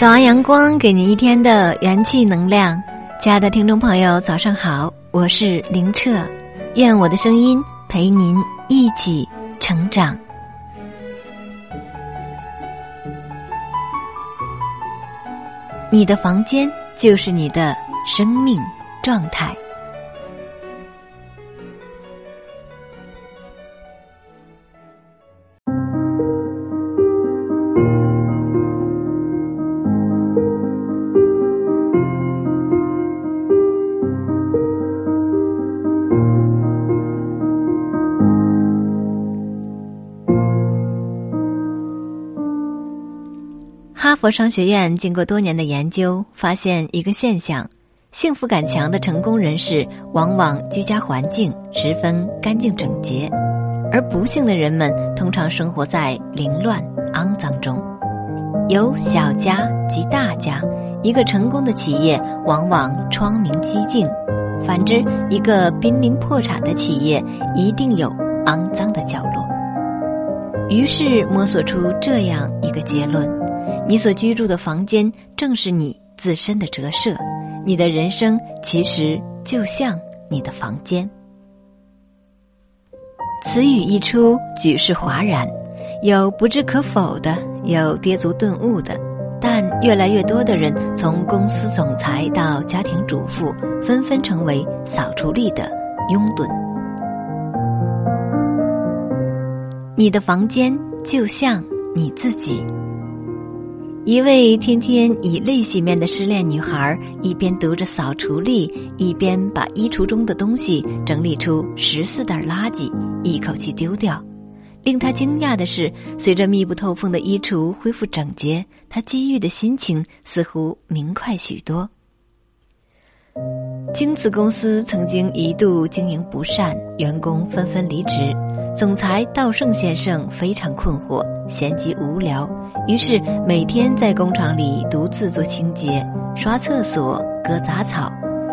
早安，阳光给您一天的元气能量。亲爱的听众朋友，早上好，我是林澈，愿我的声音陪您一起成长。你的房间就是你的生命状态。哈佛商学院经过多年的研究，发现一个现象：幸福感强的成功人士，往往居家环境十分干净整洁；而不幸的人们，通常生活在凌乱肮脏中。有小家及大家，一个成功的企业往往窗明几净；反之，一个濒临破产的企业一定有肮脏的角落。于是摸索出这样一个结论。你所居住的房间正是你自身的折射，你的人生其实就像你的房间。此语一出，举世哗然，有不置可否的，有跌足顿悟的，但越来越多的人从公司总裁到家庭主妇，纷纷成为扫除力的拥趸。你的房间就像你自己。一位天天以泪洗面的失恋女孩，一边读着扫除力，一边把衣橱中的东西整理出十四袋垃圾，一口气丢掉。令她惊讶的是，随着密不透风的衣橱恢复整洁，她机遇的心情似乎明快许多。京瓷公司曾经一度经营不善，员工纷纷离职。总裁稻盛先生非常困惑，闲极无聊，于是每天在工厂里独自做清洁、刷厕所、割杂草。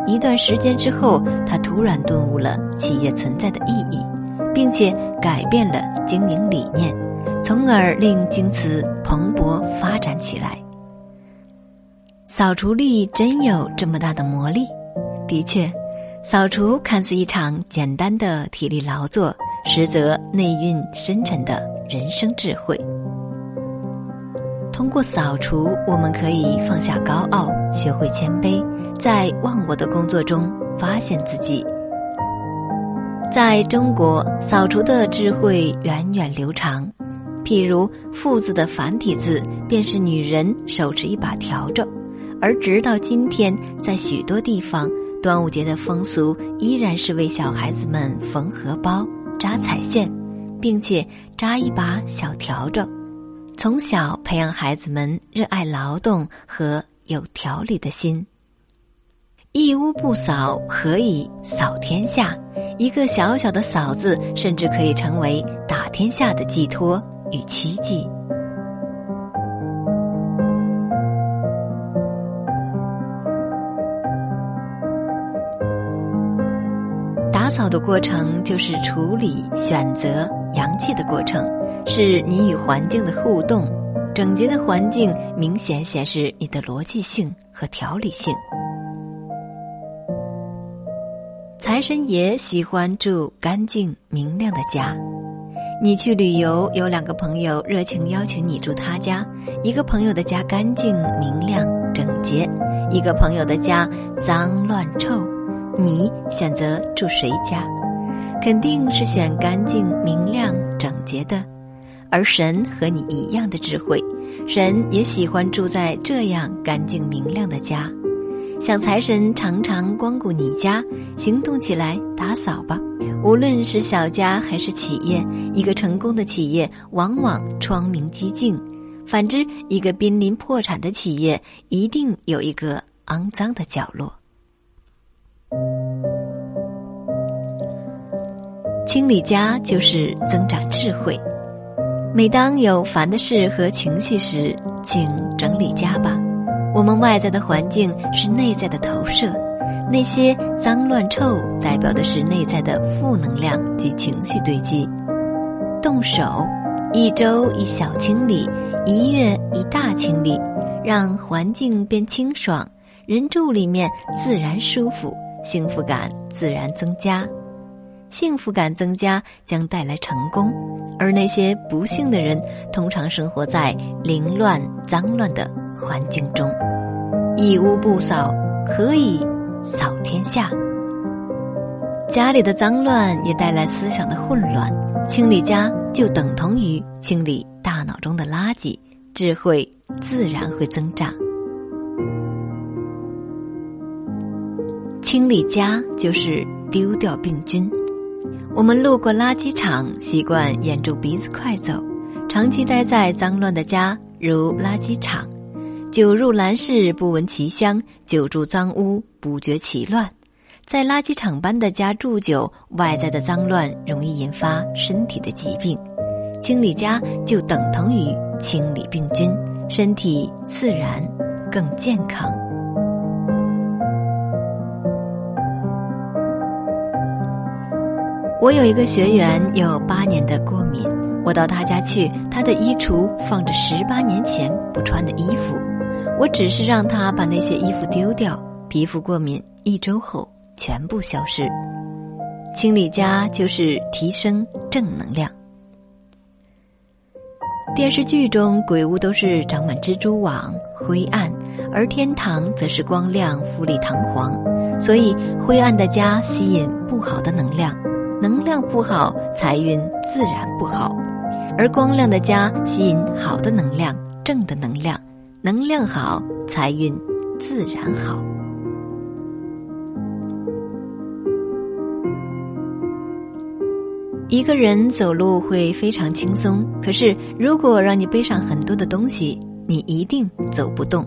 一段时间之后，他突然顿悟了企业存在的意义，并且改变了经营理念，从而令京瓷蓬勃发展起来。扫除力真有这么大的魔力？的确，扫除看似一场简单的体力劳作。实则内蕴深沉的人生智慧。通过扫除，我们可以放下高傲，学会谦卑，在忘我的工作中发现自己。在中国，扫除的智慧源远流长。譬如“父”字的繁体字，便是女人手持一把笤帚，而直到今天，在许多地方，端午节的风俗依然是为小孩子们缝荷包。扎彩线，并且扎一把小笤帚，从小培养孩子们热爱劳动和有条理的心。一屋不扫，何以扫天下？一个小小的“扫”字，甚至可以成为打天下的寄托与奇迹。扫的过程就是处理、选择、阳气的过程，是你与环境的互动。整洁的环境明显显示你的逻辑性和条理性。财神爷喜欢住干净明亮的家。你去旅游，有两个朋友热情邀请你住他家，一个朋友的家干净明亮整洁，一个朋友的家脏乱臭。你选择住谁家，肯定是选干净、明亮、整洁的。而神和你一样的智慧，神也喜欢住在这样干净明亮的家。想财神常常光顾你家，行动起来打扫吧。无论是小家还是企业，一个成功的企业往往窗明几净；反之，一个濒临破产的企业一定有一个肮脏的角落。清理家就是增长智慧。每当有烦的事和情绪时，请整理家吧。我们外在的环境是内在的投射，那些脏乱臭代表的是内在的负能量及情绪堆积。动手，一周一小清理，一月一大清理，让环境变清爽，人住里面自然舒服，幸福感自然增加。幸福感增加将带来成功，而那些不幸的人通常生活在凌乱、脏乱的环境中。一屋不扫，何以扫天下？家里的脏乱也带来思想的混乱，清理家就等同于清理大脑中的垃圾，智慧自然会增长。清理家就是丢掉病菌。我们路过垃圾场，习惯掩住鼻子快走，长期待在脏乱的家，如垃圾场。久入兰室，不闻其香；久住脏屋，不觉其乱。在垃圾场般的家住久，外在的脏乱容易引发身体的疾病。清理家就等同于清理病菌，身体自然更健康。我有一个学员有八年的过敏，我到他家去，他的衣橱放着十八年前不穿的衣服。我只是让他把那些衣服丢掉，皮肤过敏一周后全部消失。清理家就是提升正能量。电视剧中鬼屋都是长满蜘蛛网、灰暗，而天堂则是光亮、富丽堂皇。所以，灰暗的家吸引不好的能量，能量不好，财运自然不好；而光亮的家吸引好的能量、正的能量。能量好，财运自然好。一个人走路会非常轻松，可是如果让你背上很多的东西，你一定走不动。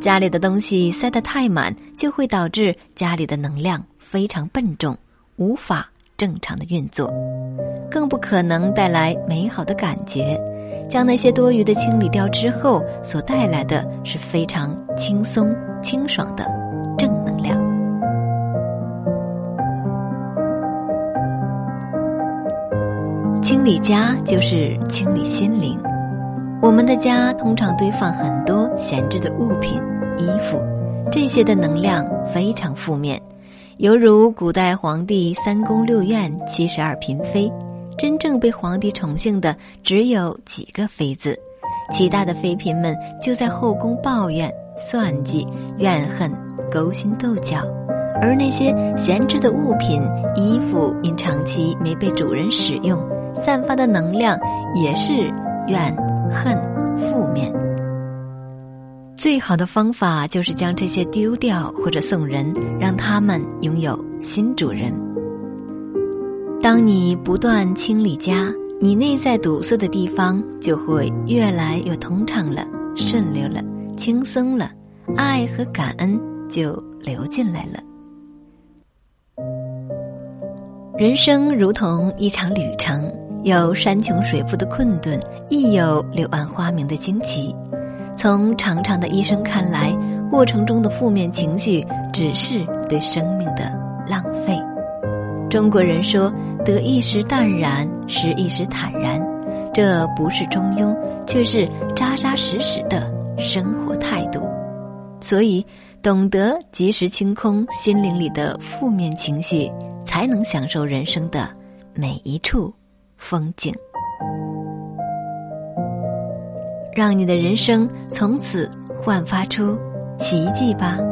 家里的东西塞得太满，就会导致家里的能量非常笨重，无法正常的运作，更不可能带来美好的感觉。将那些多余的清理掉之后，所带来的是非常轻松、清爽的正能量。清理家就是清理心灵。我们的家通常堆放很多闲置的物品、衣服，这些的能量非常负面，犹如古代皇帝三宫六院七十二嫔妃。真正被皇帝宠幸的只有几个妃子，其他的妃嫔们就在后宫抱怨、算计、怨恨、勾心斗角，而那些闲置的物品、衣服因长期没被主人使用，散发的能量也是怨恨、负面。最好的方法就是将这些丢掉或者送人，让他们拥有新主人。当你不断清理家，你内在堵塞的地方就会越来越通畅了、顺溜了、轻松了，爱和感恩就流进来了。人生如同一场旅程，有山穷水复的困顿，亦有柳暗花明的惊奇。从长长的一生看来，过程中的负面情绪只是对生命的浪费。中国人说：“得一时淡然，失一时坦然。”这不是中庸，却是扎扎实实的生活态度。所以，懂得及时清空心灵里的负面情绪，才能享受人生的每一处风景。让你的人生从此焕发出奇迹吧。